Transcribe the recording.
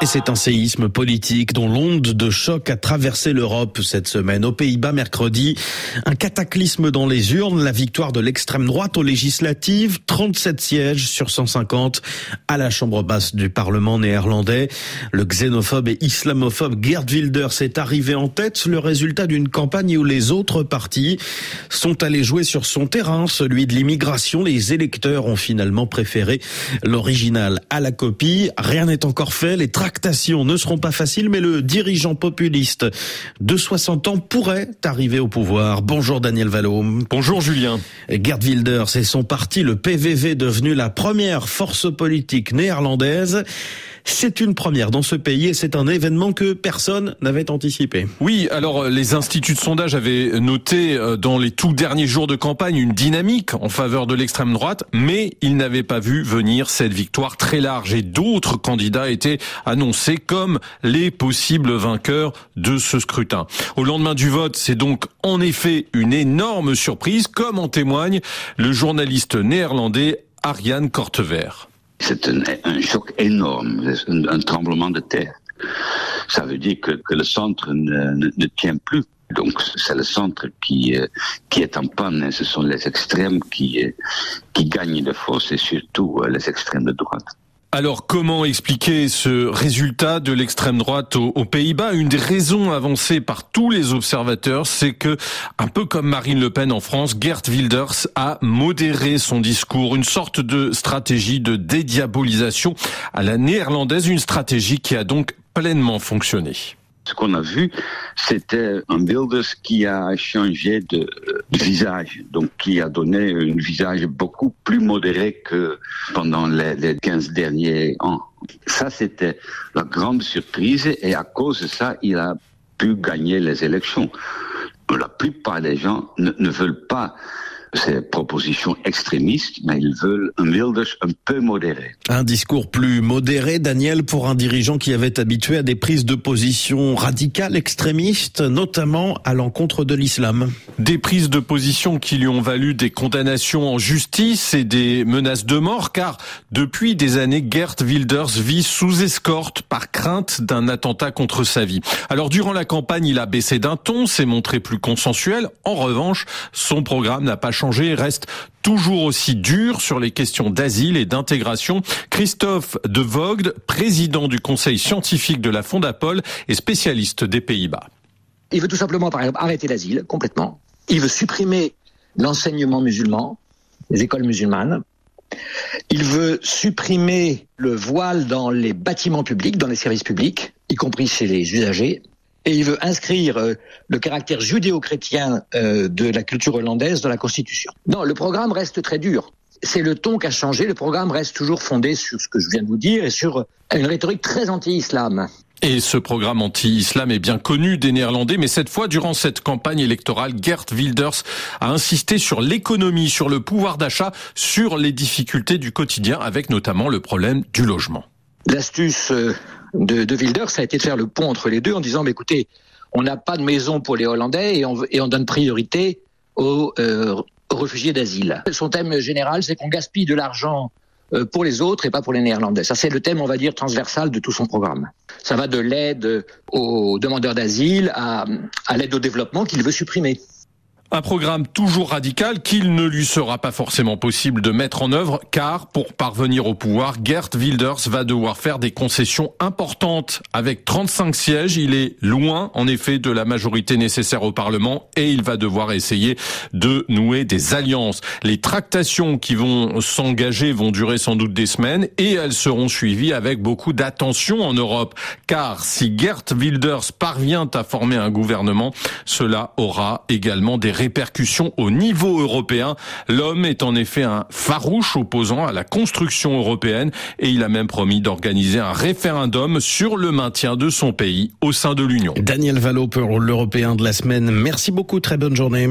Et c'est un séisme politique dont l'onde de choc a traversé l'Europe cette semaine. Aux Pays-Bas, mercredi, un cataclysme dans les urnes, la victoire de l'extrême droite aux législatives, 37 sièges sur 150 à la Chambre basse du Parlement néerlandais. Le xénophobe et islamophobe Gerd Wilders est arrivé en tête, le résultat d'une campagne où les autres partis sont allés jouer sur son terrain, celui de l'immigration. Les électeurs ont finalement préféré l'original à la copie. Rien n'est encore fait. Les tractations ne seront pas faciles, mais le dirigeant populiste de 60 ans pourrait arriver au pouvoir. Bonjour Daniel Valo. Bonjour Julien. Gerd Wilders et son parti, le PVV, devenu la première force politique néerlandaise. C'est une première dans ce pays et c'est un événement que personne n'avait anticipé. Oui, alors euh, les instituts de sondage avaient noté euh, dans les tout derniers jours de campagne une dynamique en faveur de l'extrême droite, mais ils n'avaient pas vu venir cette victoire très large et d'autres candidats étaient annoncés comme les possibles vainqueurs de ce scrutin. Au lendemain du vote, c'est donc en effet une énorme surprise, comme en témoigne le journaliste néerlandais Ariane Kortever. C'est un, un, choc énorme, un, un, tremblement de terre. Ça veut dire que, que le centre ne, ne, ne, tient plus. Donc c'est le centre qui, euh, qui est en panne, ce sont les extrêmes qui, euh, qui gagnent de force et surtout euh, les extrêmes de droite. Alors comment expliquer ce résultat de l'extrême droite aux, Pays-Bas? Une des raisons avancées par tous les observateurs, c'est que, un peu comme Marine Le Pen en France, Gert Wilders a modéré son discours, une sorte de stratégie de dédiabolisation à la néerlandaise, une stratégie qui a donc pleinement fonctionné. Ce qu'on a vu, c'était un Wilders qui a changé de, visage, donc qui a donné un visage beaucoup plus modéré que pendant les, les 15 derniers ans. Ça, c'était la grande surprise et à cause de ça, il a pu gagner les élections. La plupart des gens ne veulent pas ces propositions extrémistes, mais ils veulent un Wilders un peu modéré. Un discours plus modéré, Daniel, pour un dirigeant qui avait habitué à des prises de position radicales, extrémistes, notamment à l'encontre de l'islam. Des prises de position qui lui ont valu des condamnations en justice et des menaces de mort, car depuis des années, Gert Wilders vit sous escorte par crainte d'un attentat contre sa vie. Alors durant la campagne, il a baissé d'un ton, s'est montré plus consensuel. En revanche, son programme n'a pas reste toujours aussi dur sur les questions d'asile et d'intégration. Christophe de Vogt, président du conseil scientifique de la Fondapol et spécialiste des Pays-Bas. Il veut tout simplement, par exemple, arrêter l'asile complètement. Il veut supprimer l'enseignement musulman, les écoles musulmanes. Il veut supprimer le voile dans les bâtiments publics, dans les services publics, y compris chez les usagers et il veut inscrire euh, le caractère judéo-chrétien euh, de la culture hollandaise dans la Constitution. Non, le programme reste très dur. C'est le ton qui a changé. Le programme reste toujours fondé sur ce que je viens de vous dire et sur une rhétorique très anti-islam. Et ce programme anti-islam est bien connu des Néerlandais, mais cette fois, durant cette campagne électorale, Gert Wilders a insisté sur l'économie, sur le pouvoir d'achat, sur les difficultés du quotidien, avec notamment le problème du logement. L'astuce euh, de, de Wilders, ça a été de faire le pont entre les deux en disant, bah, écoutez, on n'a pas de maison pour les Hollandais et on, et on donne priorité aux, euh, aux réfugiés d'asile. Son thème général, c'est qu'on gaspille de l'argent euh, pour les autres et pas pour les Néerlandais. Ça, c'est le thème, on va dire, transversal de tout son programme. Ça va de l'aide aux demandeurs d'asile à, à l'aide au développement qu'il veut supprimer. Un programme toujours radical qu'il ne lui sera pas forcément possible de mettre en œuvre car pour parvenir au pouvoir, Gert Wilders va devoir faire des concessions importantes. Avec 35 sièges, il est loin en effet de la majorité nécessaire au Parlement et il va devoir essayer de nouer des alliances. Les tractations qui vont s'engager vont durer sans doute des semaines et elles seront suivies avec beaucoup d'attention en Europe car si Gert Wilders parvient à former un gouvernement, cela aura également des répercussions au niveau européen. L'homme est en effet un farouche opposant à la construction européenne et il a même promis d'organiser un référendum sur le maintien de son pays au sein de l'Union. Daniel Valo pour l'Européen de la semaine. Merci beaucoup, très bonne journée.